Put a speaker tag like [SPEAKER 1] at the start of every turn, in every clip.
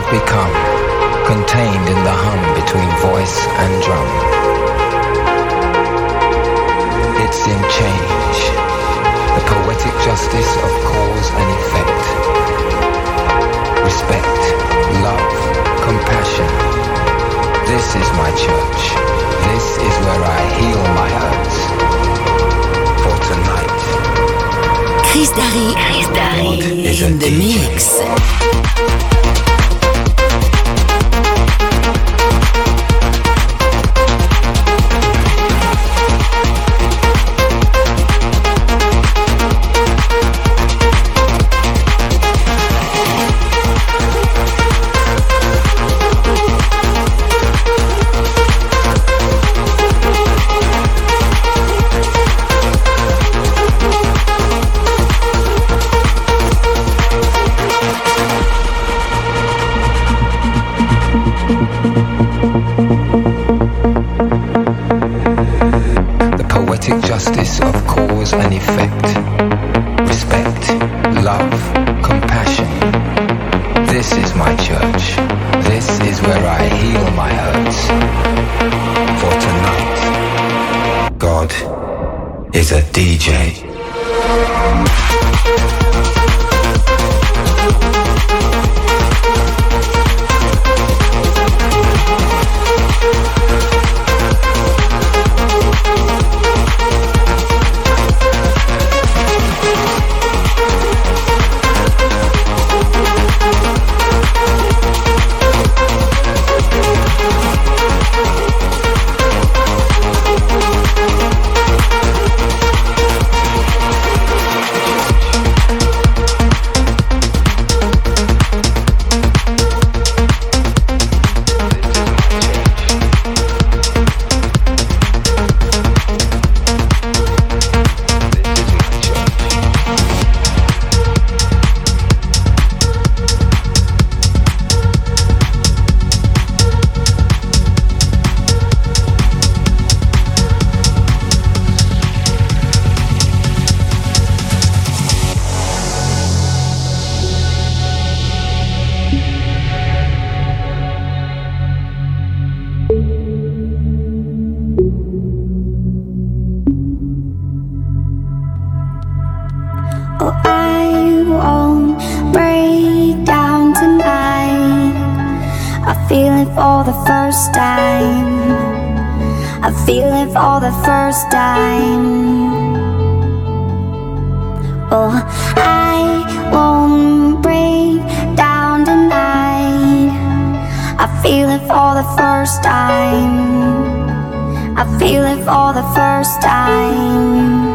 [SPEAKER 1] Have become, contained in the hum between voice and drum. It's in change, the poetic justice of cause and effect. Respect, love, compassion. This is my church. This is where I heal my hurts. For tonight,
[SPEAKER 2] Chris Darry. Chris Darry. is In the DJ. mix.
[SPEAKER 3] For the first time. Oh, I won't break down tonight. I feel it for the first time. I feel it for the first time.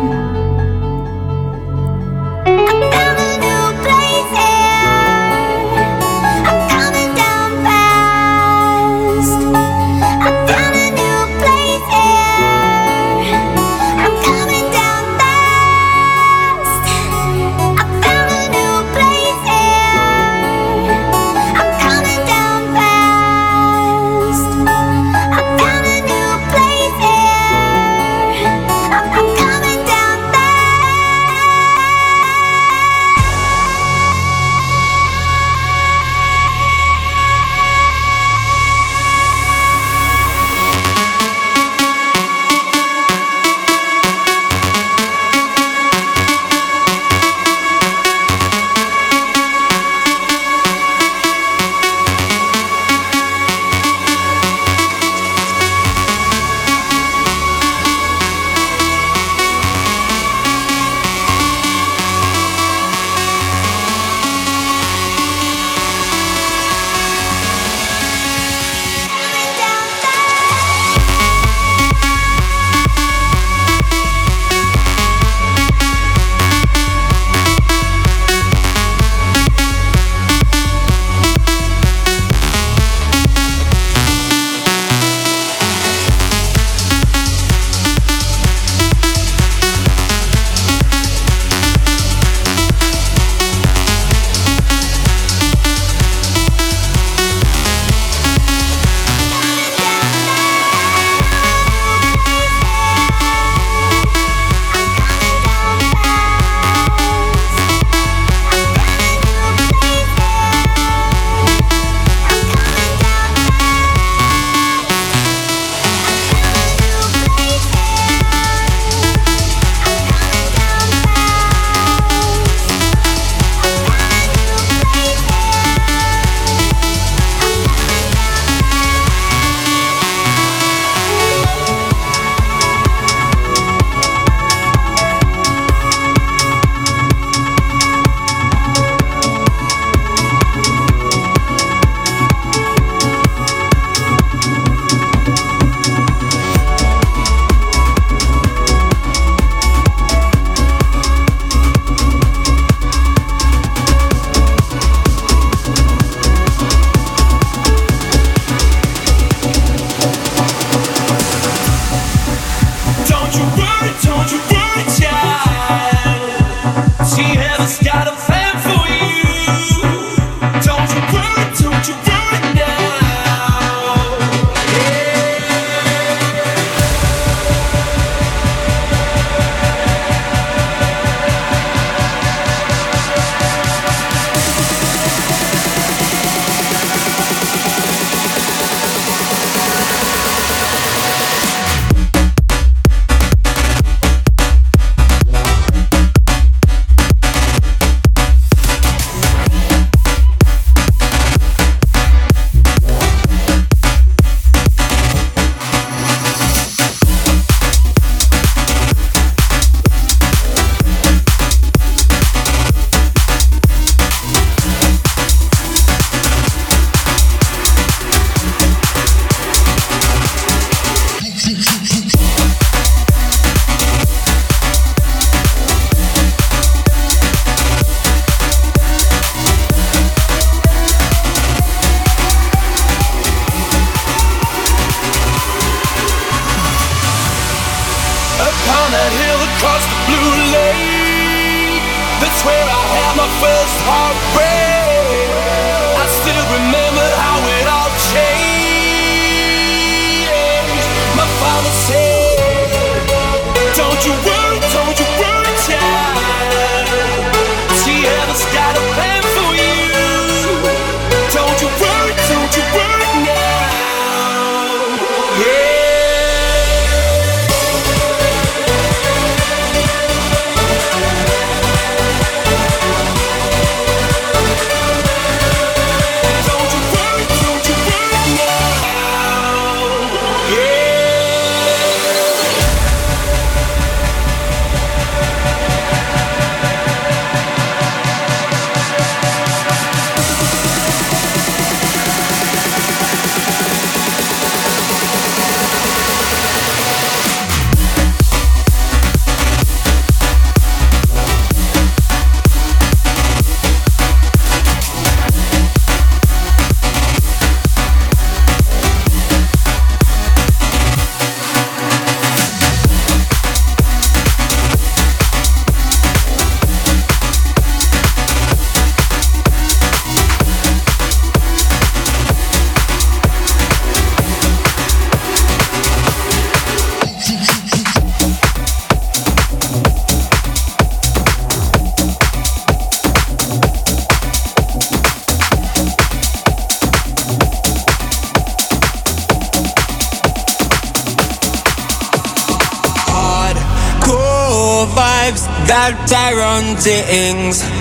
[SPEAKER 1] Things.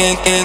[SPEAKER 2] Hardcore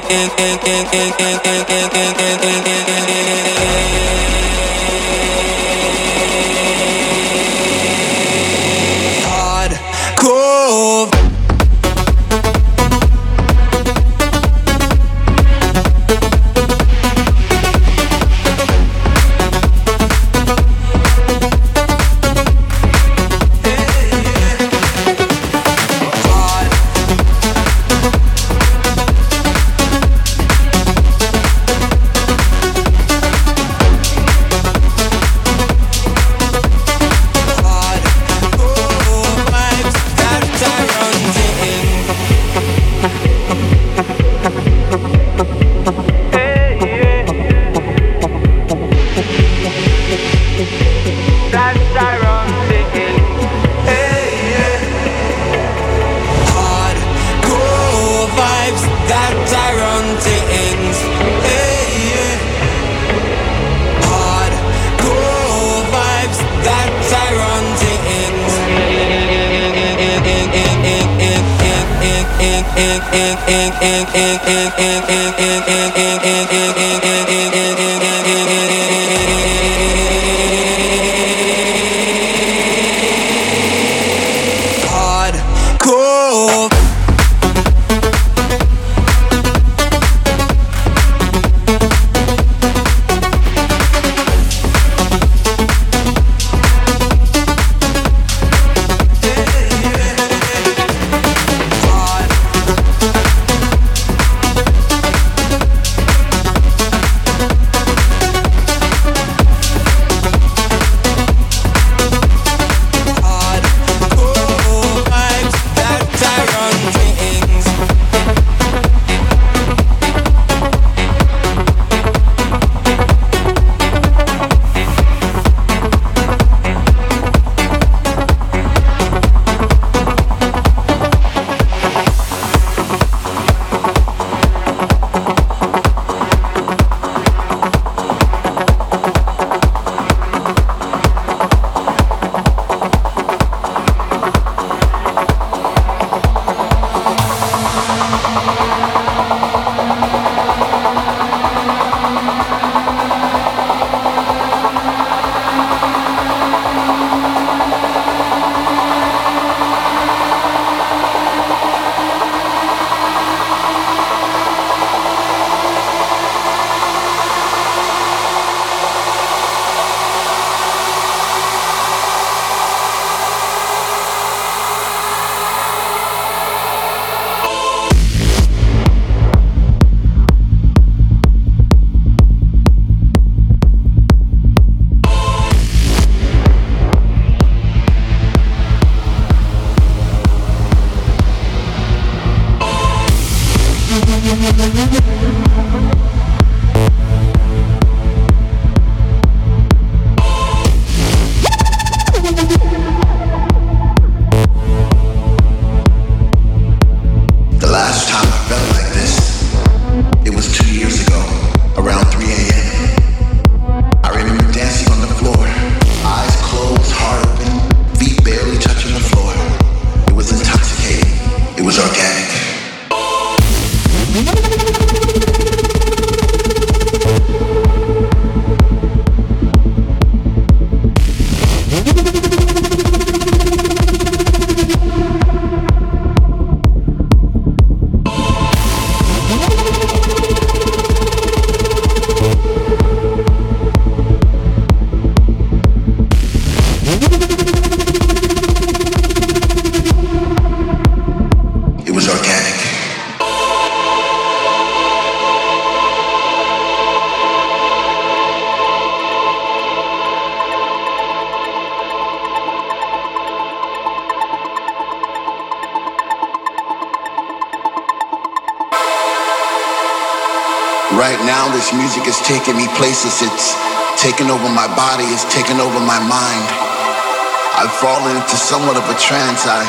[SPEAKER 4] fallen into somewhat of a trance. I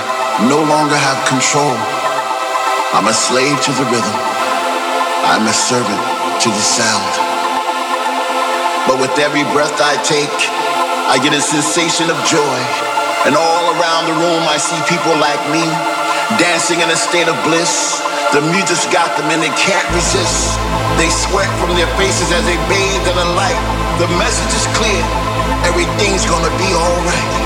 [SPEAKER 4] no longer have control. I'm a slave to the rhythm. I'm a servant to the sound. But with every breath I take, I get a sensation of joy. And all around the room, I see people like me dancing in a state of bliss. The music's got them and they can't resist. They sweat from their faces as they bathe in the light. The message is clear. Everything's gonna be alright.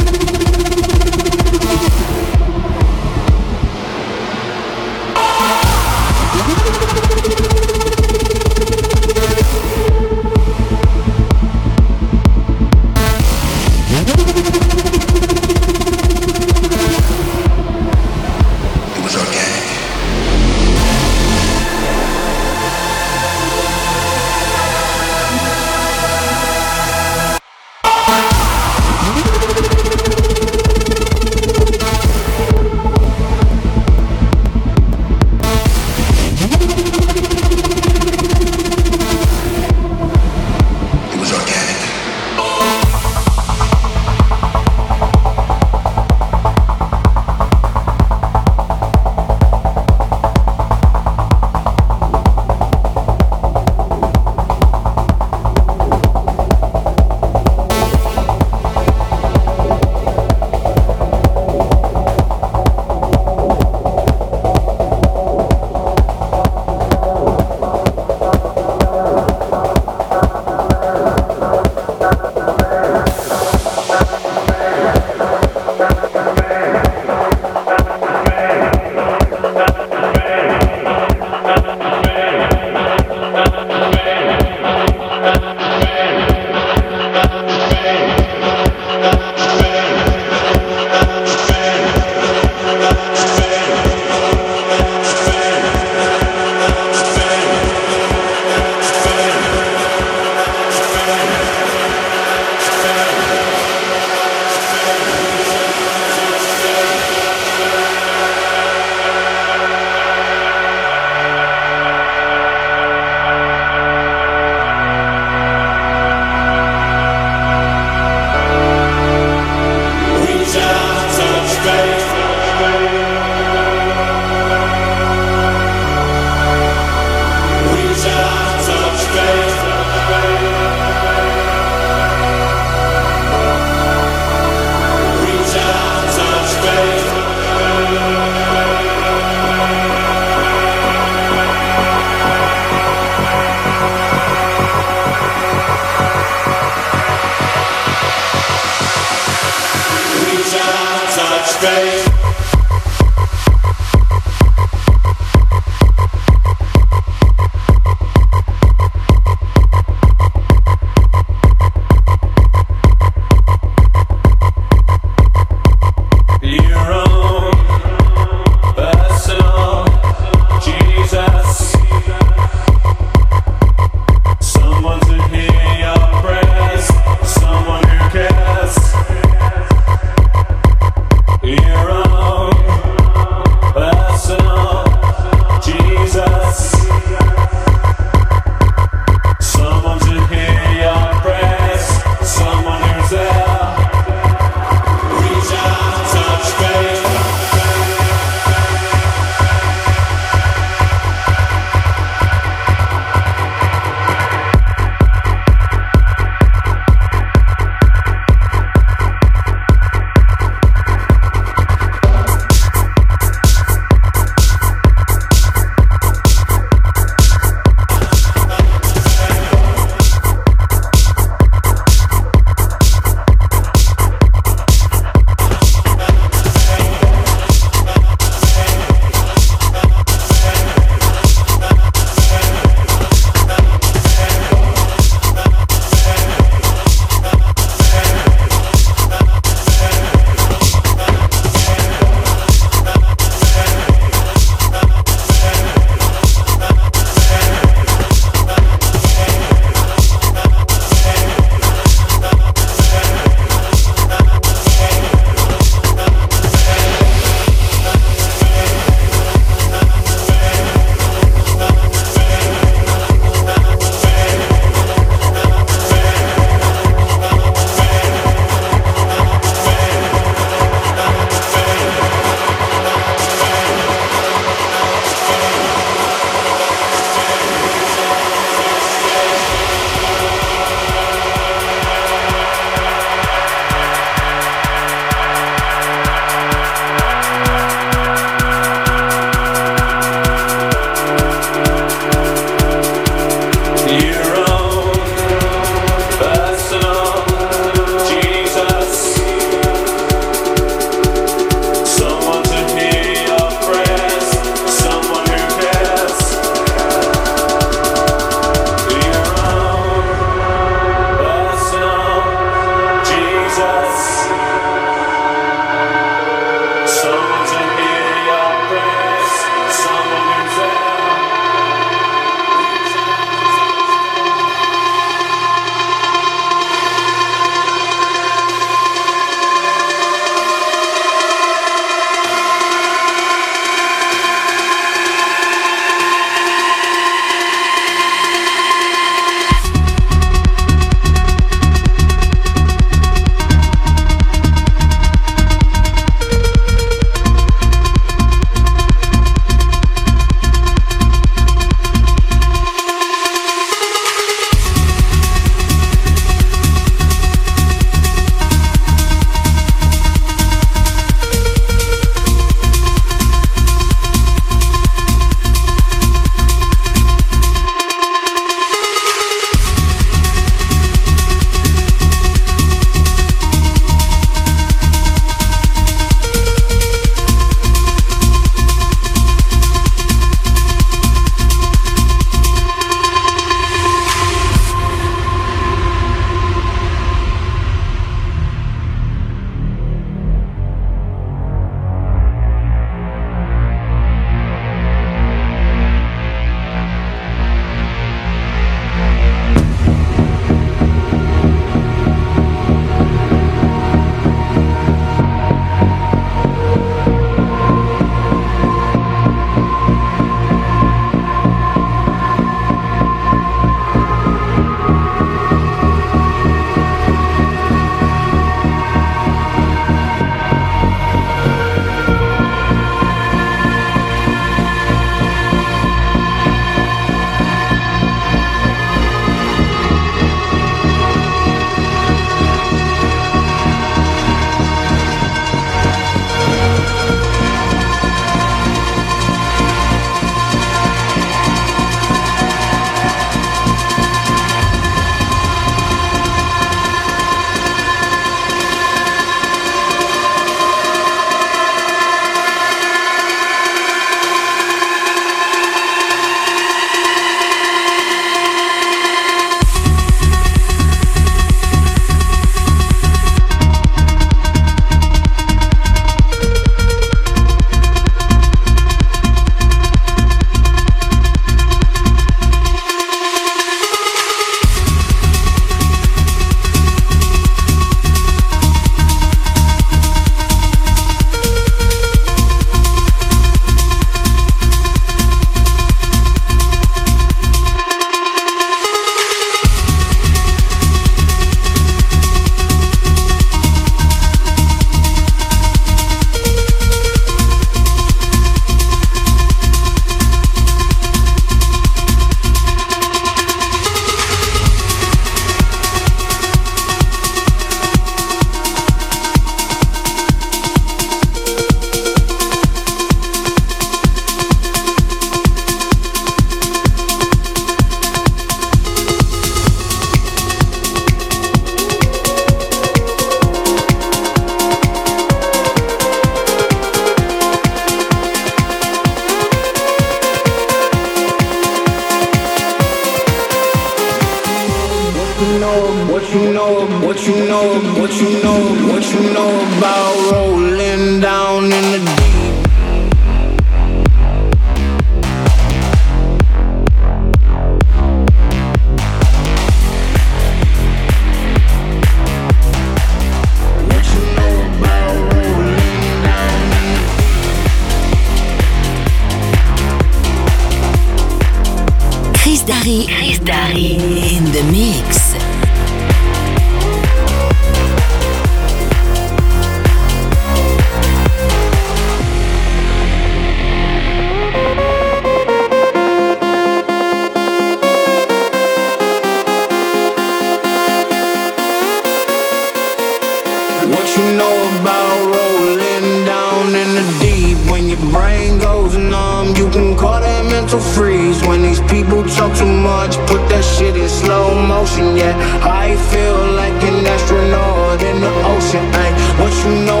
[SPEAKER 5] you know about rolling down in the deep? When your brain goes numb, you can call that mental freeze. When these people talk too much, put that shit in slow motion. Yeah, I feel like an astronaut in the ocean. Ain't what you know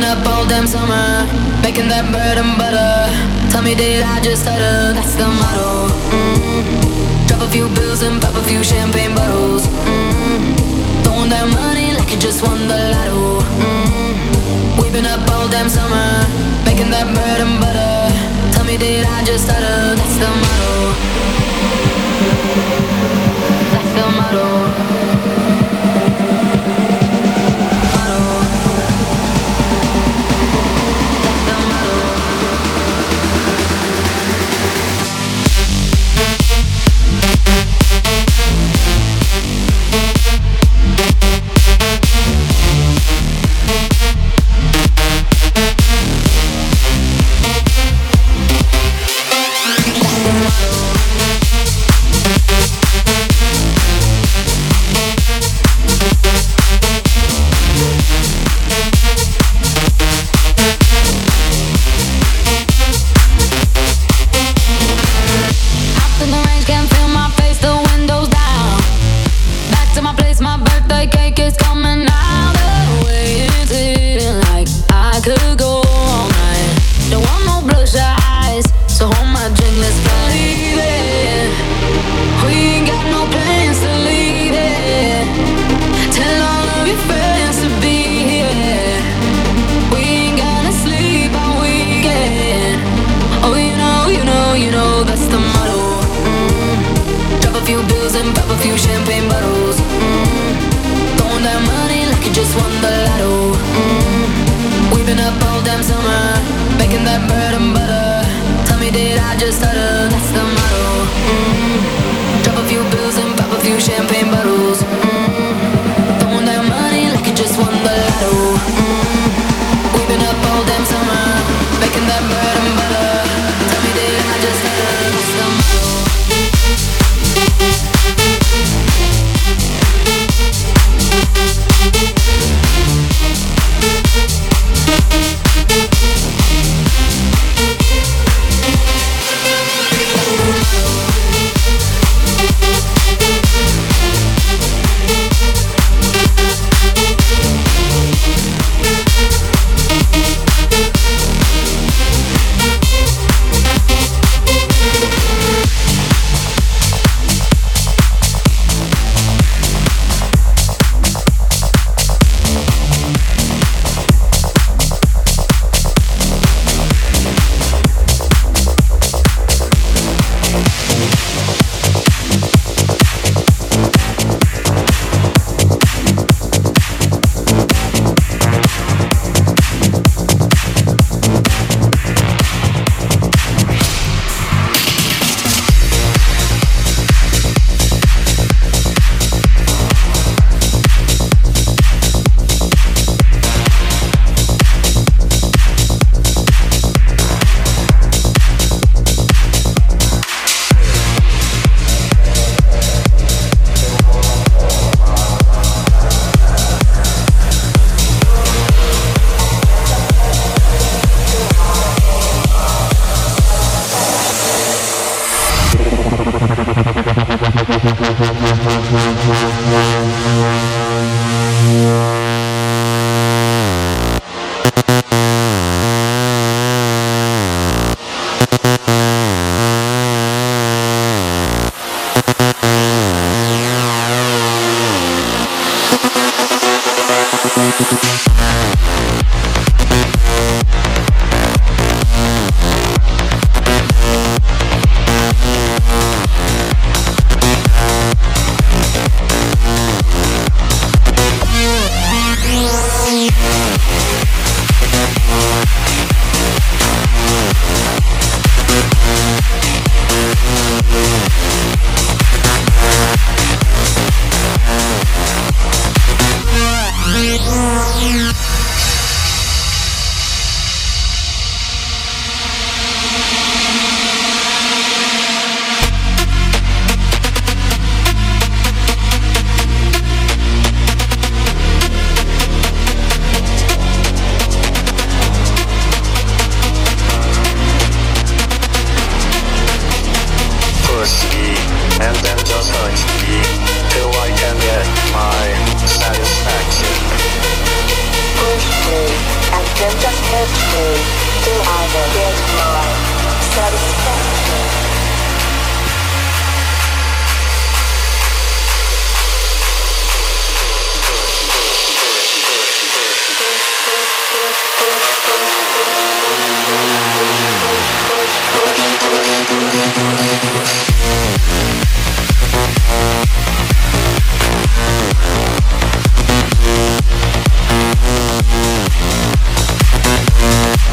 [SPEAKER 6] Living up all damn summer, making that bread and butter. Tell me, did I just stutter? That's the motto. Mm-hmm. Drop a few bills and pop a few champagne bottles. Mm-hmm. Throwing that money like you just won the lotto. Mm-hmm. We've been up all damn summer, making that bread and butter. Tell me, did I just stutter? That's the motto. That's the motto.
[SPEAKER 7] headspace to get satisfaction. Thank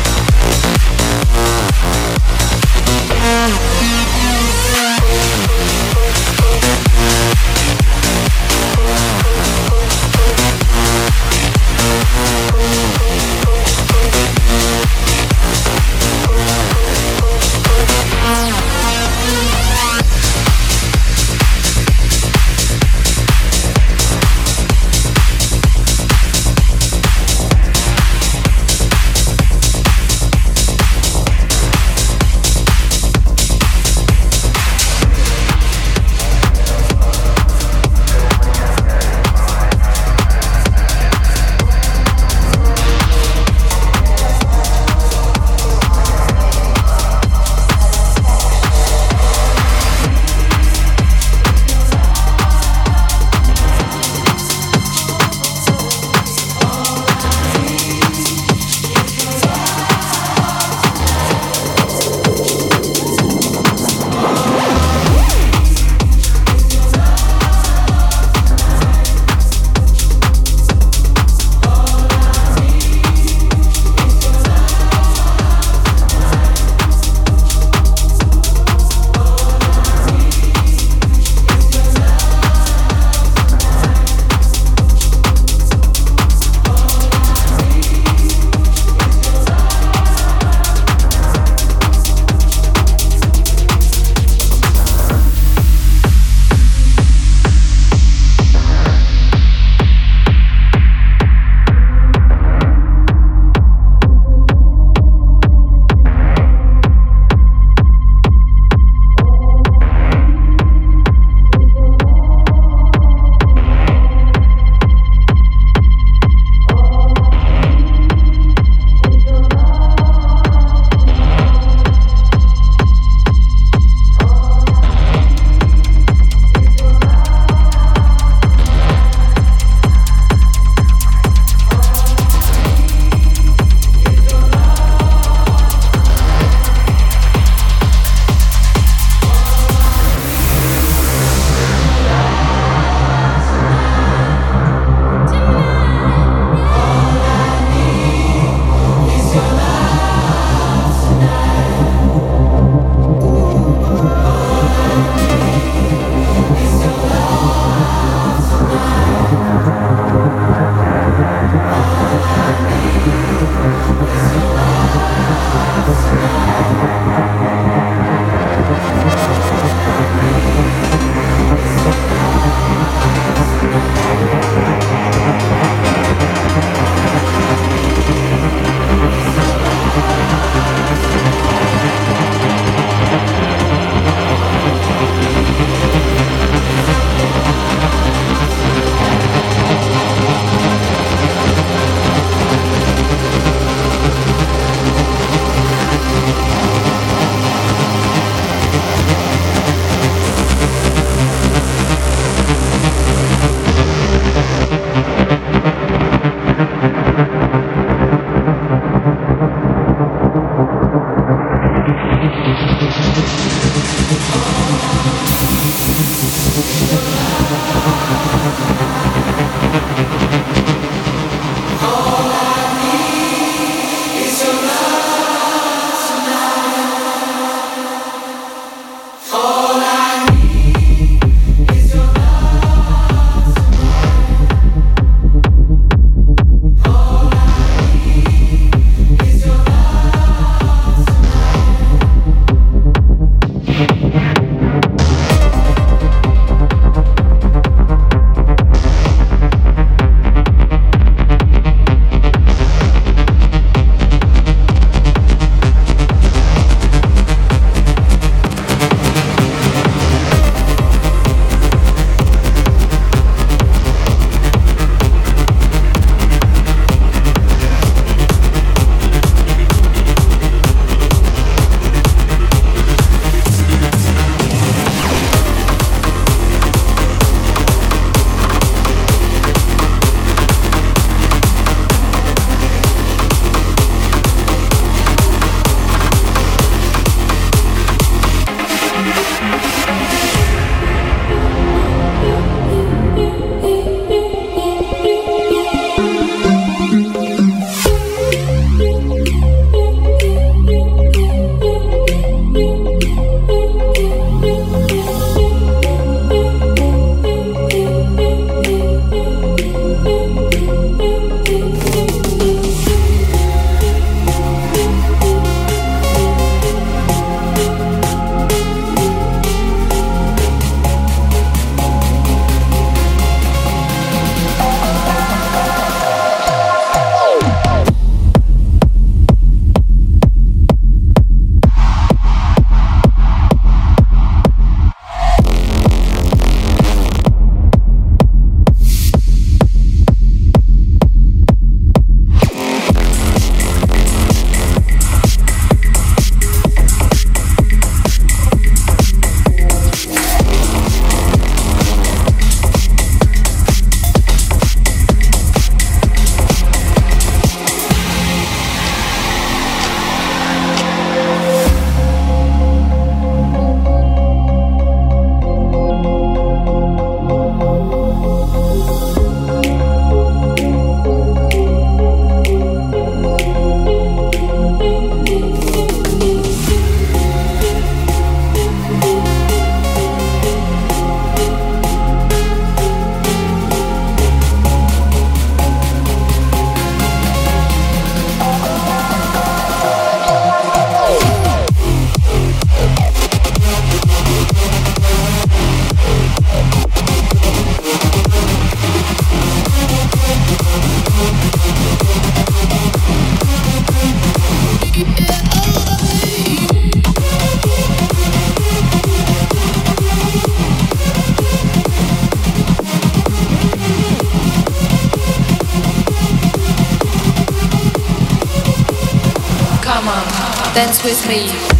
[SPEAKER 8] dance with me.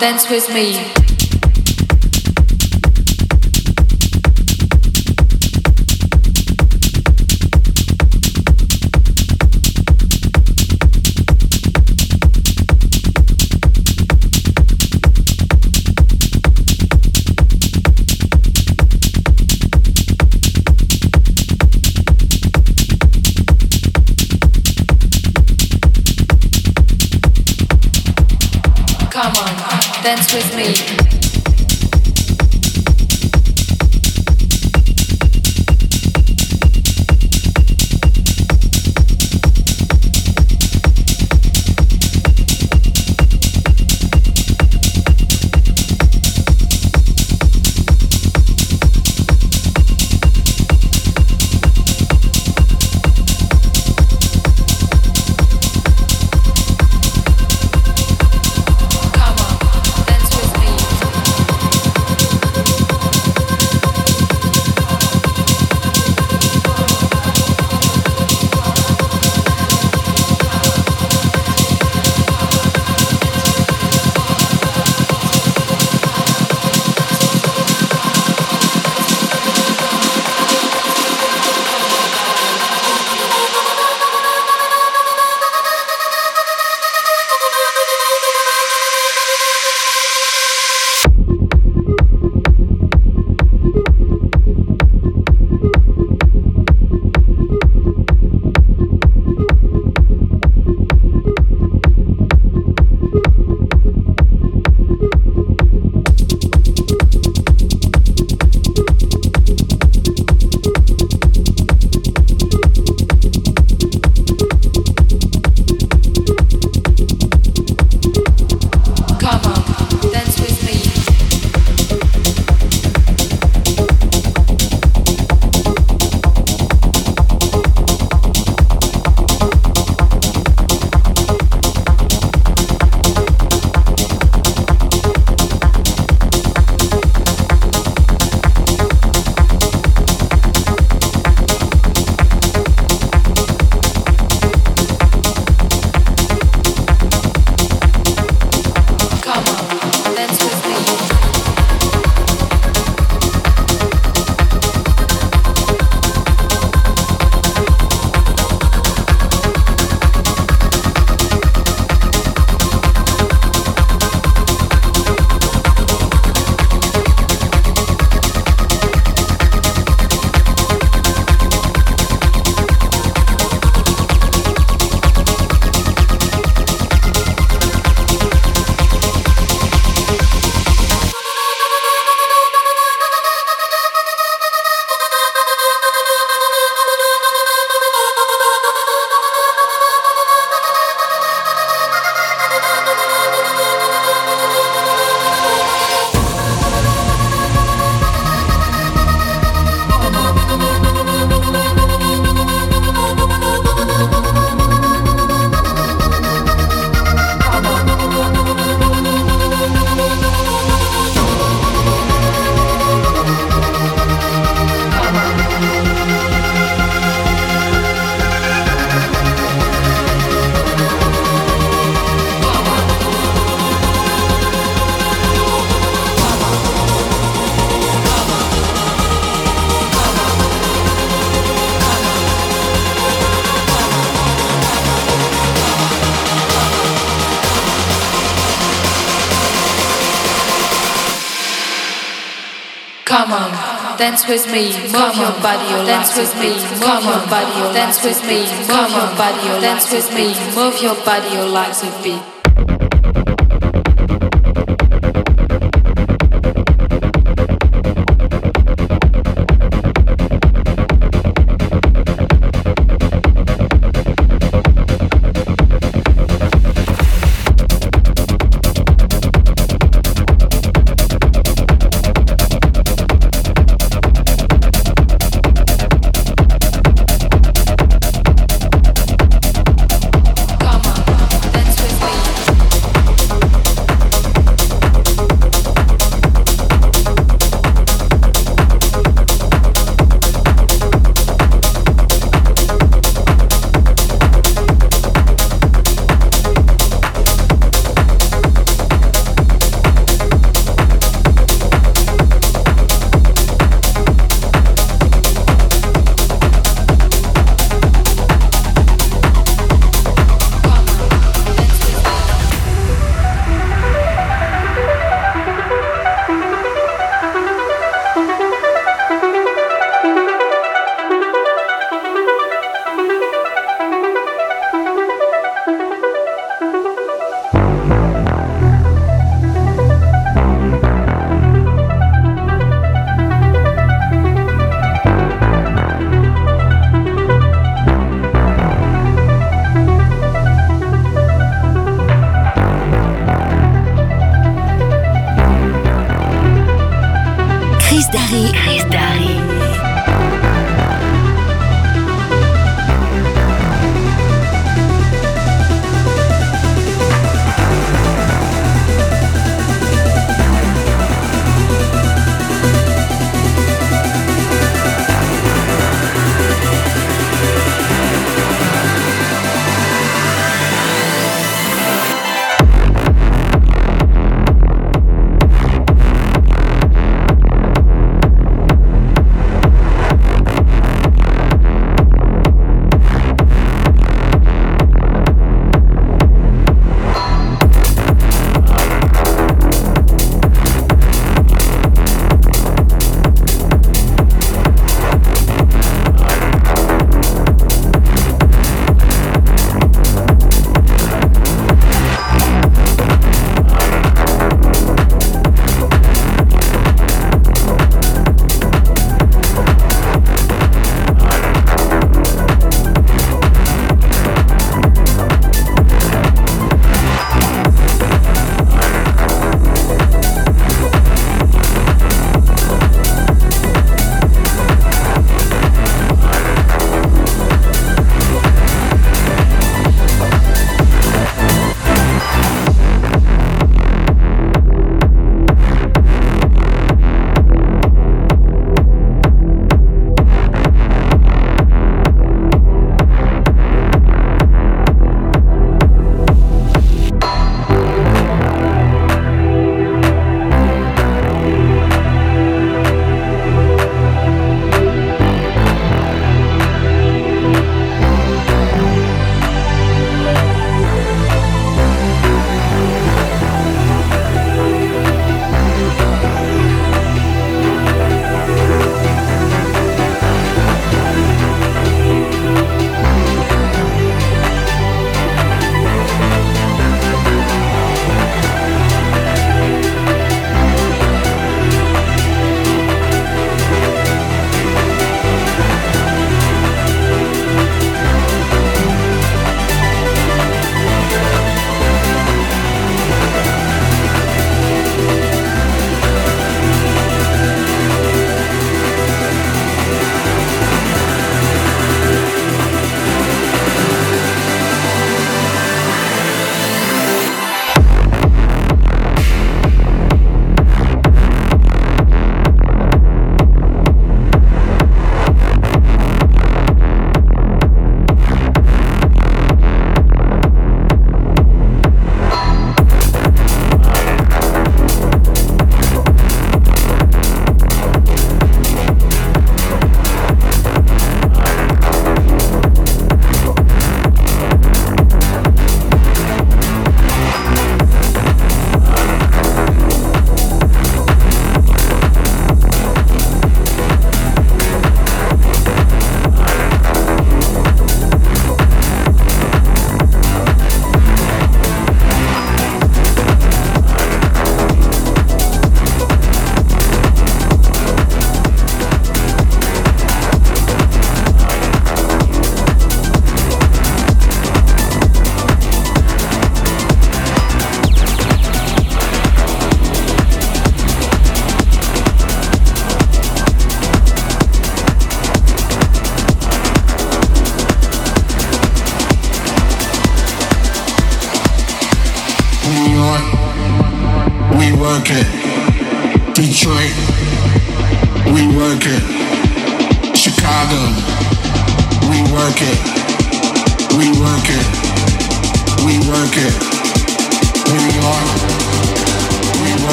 [SPEAKER 8] Dance with me. Dance with me, move your body, or dance with me, move your body, or dance with me, move your body, or dance with me, move your body, or legs a beat.